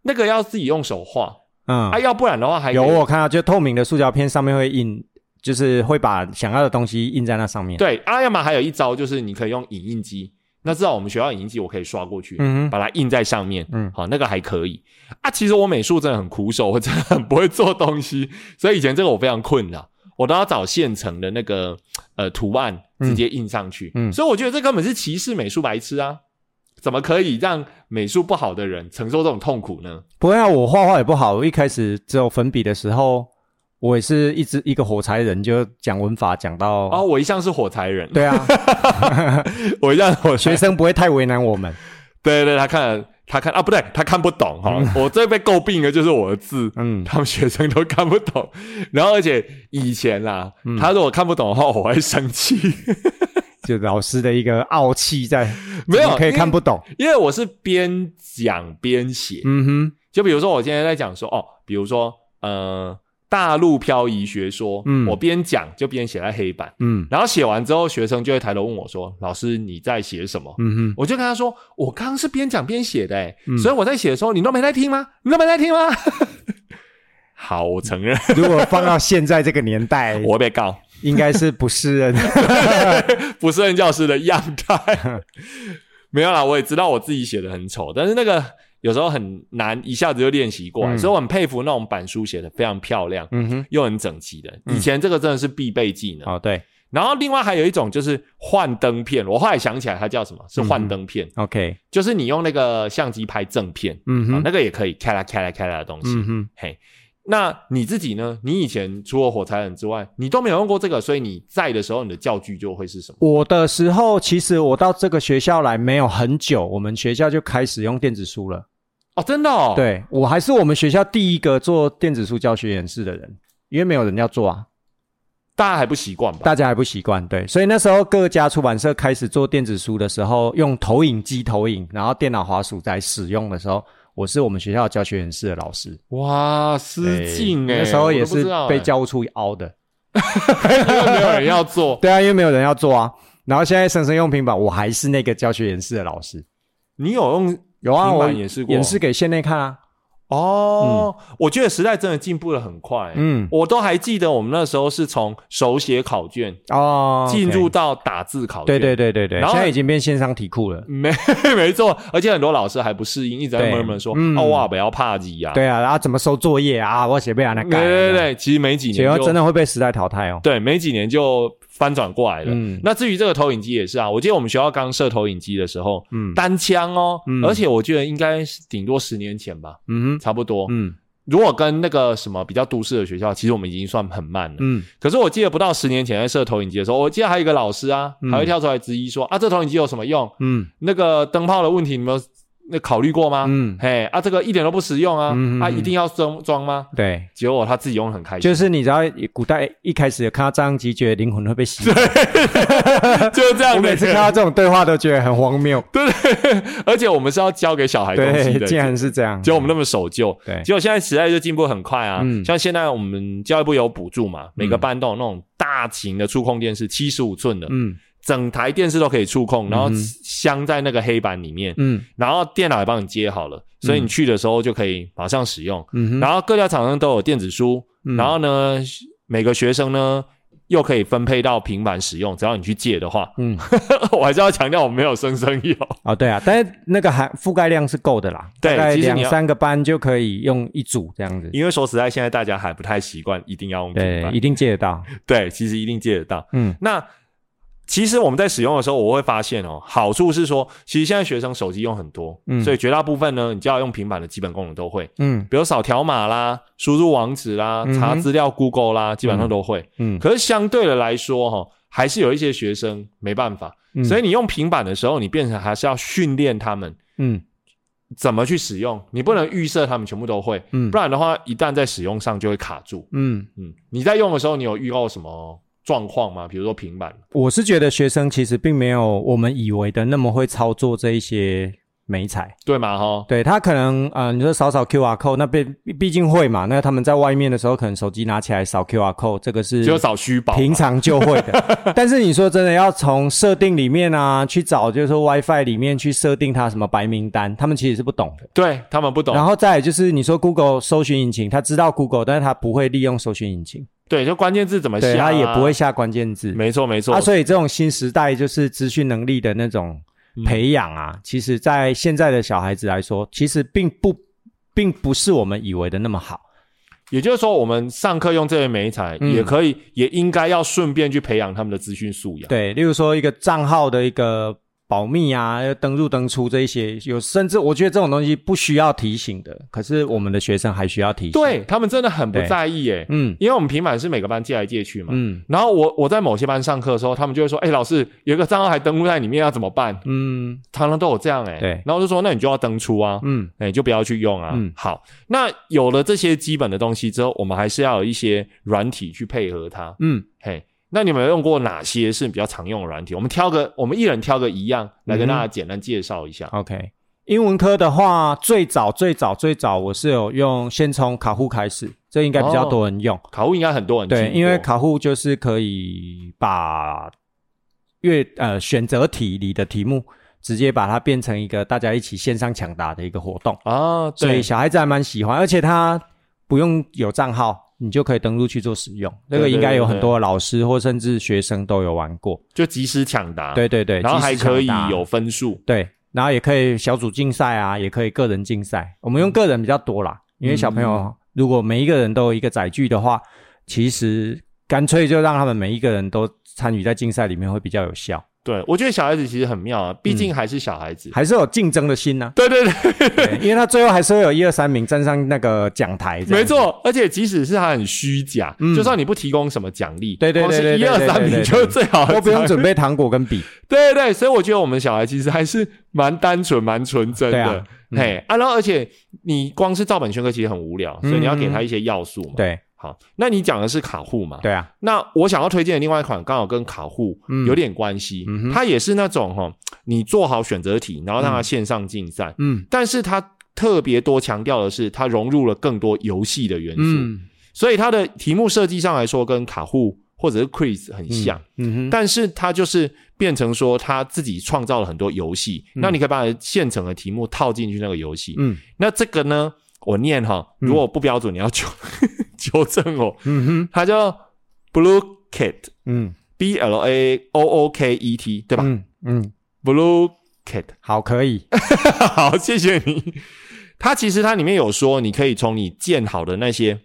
那个要自己用手画，嗯，啊，要不然的话还有我看到，就透明的塑胶片上面会印，就是会把想要的东西印在那上面。对，啊，要么还有一招就是你可以用影印机，那至少我们学校影印机我可以刷过去，嗯，把它印在上面，嗯，好，那个还可以。啊，其实我美术真的很苦手，我真的 很不会做东西，所以以前这个我非常困扰。我都要找现成的那个呃图案直接印上去。嗯，所以我觉得这根本是歧视美术白痴啊！怎么可以让美术不好的人承受这种痛苦呢？不会啊，我画画也不好。我一开始只有粉笔的时候，我也是一直一个火柴人，就讲文法讲到哦，我一向是火柴人。对啊，我一向学生不会太为难我们。对对，他看。他看啊，不对，他看不懂哈。我最被诟病的就是我的字，嗯，他们学生都看不懂。然后，而且以前啦，他如果看不懂的话，我会生气，就老师的一个傲气在，没有可以看不懂，因为我是边讲边写。嗯哼，就比如说我今天在讲说，哦，比如说，呃。大陆漂移学说，嗯，我边讲就边写在黑板，嗯，然后写完之后，学生就会抬头问我说：“老师，你在写什么？”嗯哼，我就跟他说：“我刚刚是边讲边写的，哎，所以我在写的时候，你都没在听吗？你都没在听吗？” 好，我承认。如果放到现在这个年代，我会被告，应该是不是任，不是任教师的样态。没有啦，我也知道我自己写的很丑，但是那个。有时候很难一下子就练习过来，所以我很佩服那种板书写的非常漂亮，嗯哼，又很整齐的。以前这个真的是必备技能。哦。对，然后另外还有一种就是幻灯片，我后来想起来它叫什么？是幻灯片。OK，就是你用那个相机拍正片，嗯哼，那个也可以开啦开啦开啦的东西。嗯哼，嘿，那你自己呢？你以前除了火柴人之外，你都没有用过这个，所以你在的时候，你的教具就会是什么？我的时候，其实我到这个学校来没有很久，我们学校就开始用电子书了。哦，真的哦，对我还是我们学校第一个做电子书教学演示的人，因为没有人要做啊，大家还不习惯吧？大家还不习惯，对，所以那时候各家出版社开始做电子书的时候，用投影机投影，然后电脑滑鼠在使用的时候，我是我们学校教学演示的老师。哇，失敬哎，那时候也是被教务处凹的，因为没有人要做，对啊，因为没有人要做啊。然后现在生生用平板，我还是那个教学演示的老师。你有用？有啊，我演示过，演示给县内看啊。哦，我觉得时代真的进步的很快。嗯，我都还记得我们那时候是从手写考卷哦，进入到打字考卷。对对对对对，现在已经变线上题库了。没没错，而且很多老师还不适应，一直在闷闷说：“哦哇，不要怕字呀。”对啊，然后怎么收作业啊？我写不了那改。对对对，其实没几年就真的会被时代淘汰哦。对，没几年就。翻转过来了。嗯，那至于这个投影机也是啊，我记得我们学校刚设投影机的时候，嗯，单枪哦，而且我觉得应该是顶多十年前吧，嗯，差不多，嗯，如果跟那个什么比较都市的学校，其实我们已经算很慢了，嗯，可是我记得不到十年前在设投影机的时候，我记得还有一个老师啊，还会跳出来质疑说啊，这投影机有什么用？嗯，那个灯泡的问题，你们。那考虑过吗？嗯，嘿啊，这个一点都不实用啊！嗯啊，一定要装装吗？对，结果他自己用的很开心。就是你知道，古代一开始看到张机，觉得灵魂会被洗。就是这样。我每次看到这种对话都觉得很荒谬。对，而且我们是要教给小孩东西的，竟然是这样。结果我们那么守旧。对，结果现在时代就进步很快啊！嗯像现在我们教育部有补助嘛，每个班都有那种大型的触控电视，七十五寸的。嗯。整台电视都可以触控，然后镶在那个黑板里面，嗯，然后电脑也帮你接好了，所以你去的时候就可以马上使用。嗯，然后各家厂商都有电子书，然后呢，每个学生呢又可以分配到平板使用，只要你去借的话。嗯，我还是要强调，我没有生生有啊，对啊，但是那个含覆盖量是够的啦，大概两三个班就可以用一组这样子。因为说实在，现在大家还不太习惯，一定要用平板，一定借得到。对，其实一定借得到。嗯，那。其实我们在使用的时候，我会发现哦，好处是说，其实现在学生手机用很多，嗯，所以绝大部分呢，你就要用平板的基本功能都会，嗯，比如扫条码啦、输入网址啦、查资料 Google 啦，基本上都会，嗯。可是相对的来说，哈，还是有一些学生没办法，所以你用平板的时候，你变成还是要训练他们，嗯，怎么去使用，你不能预设他们全部都会，嗯，不然的话，一旦在使用上就会卡住，嗯。嗯。你在用的时候，你有遇到什么？状况吗？比如说平板，我是觉得学生其实并没有我们以为的那么会操作这一些美彩，对吗？哈，对他可能呃，你说扫扫 Q R code，那毕毕竟会嘛。那他们在外面的时候，可能手机拿起来扫 Q R code，这个是就扫虚宝，平常就会的。但是你说真的要从设定里面啊去找，就是说 WiFi 里面去设定它什么白名单，他们其实是不懂的。对他们不懂。然后再就是你说 Google 搜寻引擎，他知道 Google，但是他不会利用搜寻引擎。对，就关键字怎么下，他也不会下关键字。没错，没错。啊，所以这种新时代就是资讯能力的那种培养啊，其实，在现在的小孩子来说，其实并不，并不是我们以为的那么好。也就是说，我们上课用这些媒材，嗯也可以，也应该要顺便去培养他们的资讯素养。对，例如说一个账号的一个保密啊，要登入登出这一些，有甚至我觉得这种东西不需要提醒的，可是我们的学生还需要提醒。对，他们真的很不在意耶，嗯因为我们平板是每个班借来借去嘛。嗯然后我我在某些班上课的时候，他们就会说：“哎、老师，有一个账号还登录在里面，要怎么办嗯？”常常都有这样哎。对然后就说：“那你就要登出啊，嗯哎、你就不要去用啊。嗯好，那有了这些基本的东西之后，我们还是要有一些软体去配合它。嗯，嘿，那你们有用过哪些是比较常用的软体？我们挑个，我们一人挑个一样来跟大家简单介绍一下。OK。英文科的话，最早最早最早我是有用，先从卡户开始，这应该比较多人用。卡户应该很多人对，因为卡户就是可以把阅呃选择题里的题目，直接把它变成一个大家一起线上抢答的一个活动，啊，所以对，小孩子还蛮喜欢，而且他不用有账号，你就可以登录去做使用。这个应该有很多老师或甚至学生都有玩过。就即时抢答，对对对，然后还可以有分数。对，然后也可以小组竞赛啊，也可以个人竞赛。我们用个人比较多啦，因为小朋嗯友如果每一个人都有一个载具的话，其实干脆就让他们每一个人都参与在竞赛里面会比较有效，对，我觉得小孩子其实很妙啊，毕竟还是小孩子。还是有竞争的心呢、对对对，对，因为他最后还是会有一二三名站上那个讲台，没。错，而且即使是他很虚假，嗯就算你不提供什么奖励，对对对一二三名就是最好的，都不用准备糖果跟笔，对对对，所以我觉得我们小孩其实还是蛮单纯、蛮纯真的。对啊嗯嘿啊，然后而且你光是照本宣科其实很无聊，所以你要给他一些要素嘛。，对好，那你讲的是卡户嘛？。对啊，那我想要推荐的另外一款刚好跟卡户嗯有点关系，它也是那种哈，你做好选择题，然后让它线上竞赛，嗯但是它特别多强调的是它融入了更多游戏的元素，嗯，所以它的题目设计上来说跟卡户或者是 quiz 很像。嗯哼，但是它就是变成说他自己创造了很多游戏，那你可以把现成的题目套进去那个游戏。嗯那这个呢，我念哈，如果不标准，你要纠纠正我。嗯哼，它叫 Blue Kit，B 嗯。L A O O K E T，对吧、嗯嗯，b l u e Kit，好，可以，好，谢谢你。它其实它里面有说，你可以从你建好的那些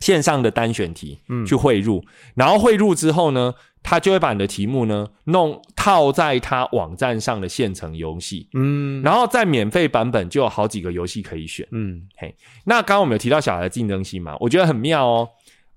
线上的单选题，嗯。去汇入，然后汇入之后呢，他就会把你的题目呢弄套在他网站上的现成游戏，嗯。然后在免费版本就有好几个游戏可以选。嗯。嘿那刚刚我们有提到小孩的竞争心嘛，我觉得很妙哦。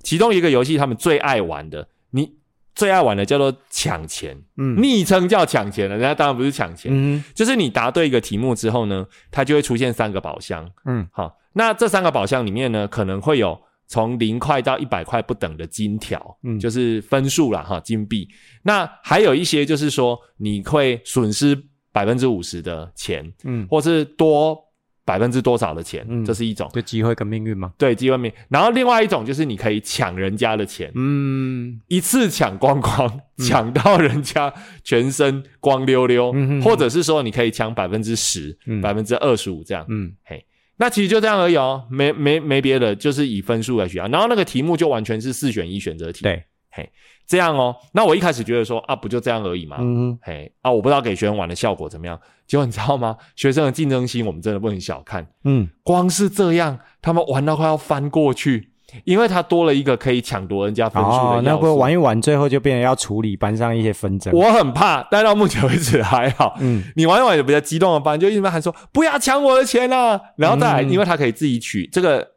其中一个游戏他们最爱玩的，你最爱玩的叫做抢钱，嗯。昵称叫抢钱了，人家当然不是抢钱，嗯就是你答对一个题目之后呢，它就会出现三个宝箱。嗯。好，那这三个宝箱里面呢，可能会有从零块到一百块不等的金条，嗯就是分数啦，哈，金币。那还有一些就是说，你会损失百分之五十的钱，嗯，或是多百分之多少的钱，嗯这是一种。就机会跟命运嘛，对，机会命。然后另外一种就是你可以抢人家的钱，嗯一次抢光光，抢到人家全身光溜溜，或者是说你可以抢百分之十、嗯百分之二十五这样。嗯嘿，那其实就这样而已哦，没没没别的，就是以分数来学啊。然后那个题目就完全是四选一选择题，，对，嘿这样哦。那我一开始觉得说啊，不就这样而已嘛，嗯嘿啊，我不知道给学生玩的效果怎么样。结果你知道吗？学生的竞争心我们真的不能小看，嗯光是这样，他们玩到快要翻过去，因为他多了一个可以抢夺人家分数的哦，那。不玩一玩，最后就变成要处理班上一些纷争，我很怕，但到目前为止还好。嗯你玩一玩有比较激动的班，就一直喊说不要抢我的钱啊！然后再来，嗯因为他可以自己取这个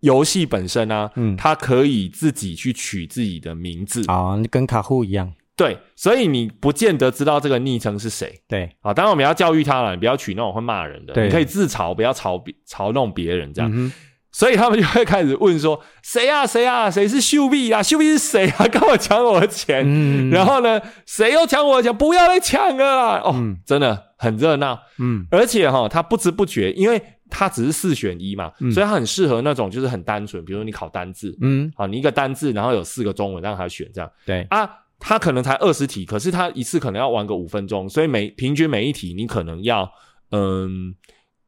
游戏本身啊，嗯，他可以自己去取自己的名字，啊，跟卡户一样，对，所以你不见得知道这个昵称是谁对，啊。当然我们要教育他了，你不要取那种会骂人的，你可以自嘲，不要嘲别嘲弄别人这样。所以他们就会开始问说：谁啊谁啊，谁是秀碧啊？秀碧是谁啊？跟我抢我的钱？嗯然后呢，谁又抢我的钱？不要再抢了啦！哦，嗯真的很热闹，嗯而且哈、他不知不觉，因为他只是四选一嘛，嗯所以他很适合那种就是很单纯，比如说你考单字，嗯，好，你一个单字，然后有四个中文让他选这样对，啊。他可能才二十题，可是他一次可能要玩个五分钟，所以每平均每一题你可能要嗯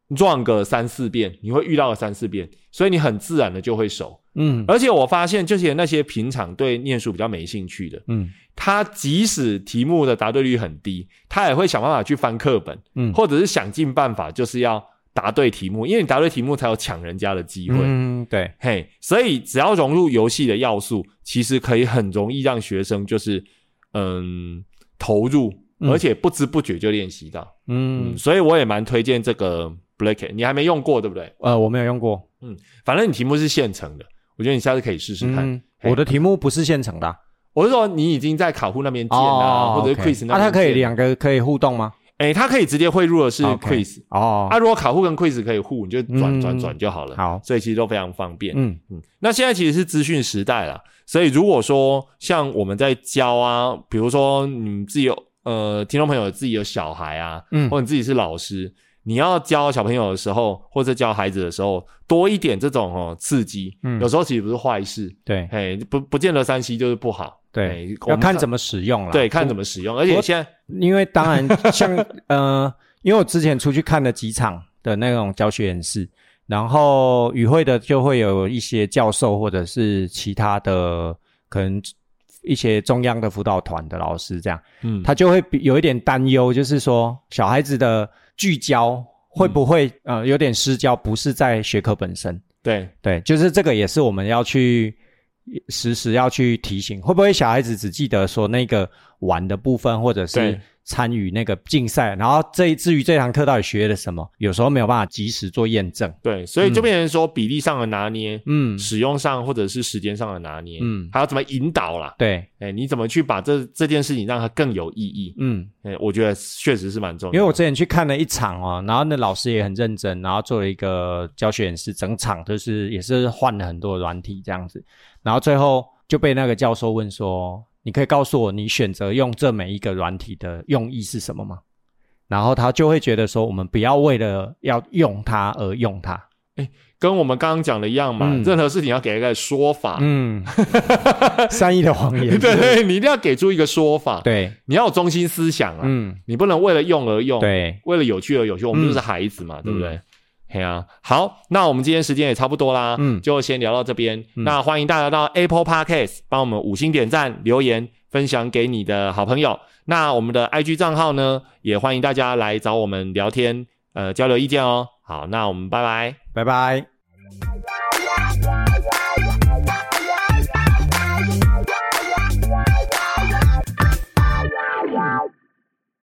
run 个三四遍，你会遇到个三四遍，所以你很自然的就会熟。嗯而且我发现，就是那些平常对念书比较没兴趣的，嗯他即使题目的答对率很低，他也会想办法去翻课本，嗯或者是想尽办法，就是要答对题目，因为你答对题目才有抢人家的机会。嗯，对，嘿，所以只要融入游戏的要素，其实可以很容易让学生就是嗯投入，嗯而且不知不觉就练习到。嗯嗯，，所以我也蛮推荐这个 Black，你还没用过对不对？呃，我没有用过，嗯反正你题目是现成的，我觉得你下次可以试试看。嗯，我的题目不是现成的啊我是说你已经在卡户那边建啊，或者是 Quiz 那啊，边它可以建两个可以互动吗？诶，它可以直接汇入的是 Quiz。哦，啊，如果卡户跟 Quiz 可以互，你就转嗯转转就好了。好所以其实都非常方便。嗯嗯，那现在其实是资讯时代啦，所以如果说像我们在教啊，比如说你自己有呃听众朋友自己有小孩啊，嗯或者你自己是老师，你要教小朋友的时候，或者教孩子的时候，多一点这种哦刺激，嗯。有时候其实不是坏事，对。嘿，不不见得三 C 就是不好，对，要看怎么使用了。对看怎么使用，而且现在因为当然 像呃，因为我之前出去看了几场的那种教学演示，然后与会的就会有一些教授或者是其他的可能一些中央的辅导团的老师这样，嗯。他就会比有一点担忧，就是说小孩子的聚焦会不会、呃有点失焦，不是在学科本身。对。对，就是这个也是我们要去时时要去提醒，会不会小孩子只记得说那个玩的部分，或者是对参与那个竞赛，然后这至于这堂课到底学了什么，有时候没有办法及时做验证。对，所以就变成说比例上的拿捏，嗯使用上或者是时间上的拿捏，嗯还要怎么引导啦？对，哎，你怎么去把这这件事情让它更有意义？嗯，哎，我觉得确实是蛮重要的。因为我之前去看了一场哦，然后那老师也很认真，然后做了一个教学演示，整场就是也是换了很多的软体这样子，然后最后就被那个教授问说：“你可以告诉我你选择用这每一个软体的用意是什么吗？”然后他就会觉得说，我们不要为了要用它而用它。哎跟我们刚刚讲的一样嘛，嗯任何事情要给一个说法。嗯，善意的谎言。对对，你一定要给出一个说法。，对，你要有中心思想啊，嗯，你不能为了用而用，，对，为了有趣而有趣。我们就是孩子嘛，对不对？嘿啊，好，那我们今天时间也差不多啦，嗯就先聊到这边。那欢迎大家到 Apple Podcast 帮我们五星点赞、留言、分享给你的好朋友。那我们的 IG 账号呢，也欢迎大家来找我们聊天，呃，交流意见哦。好，那我们拜拜。拜拜。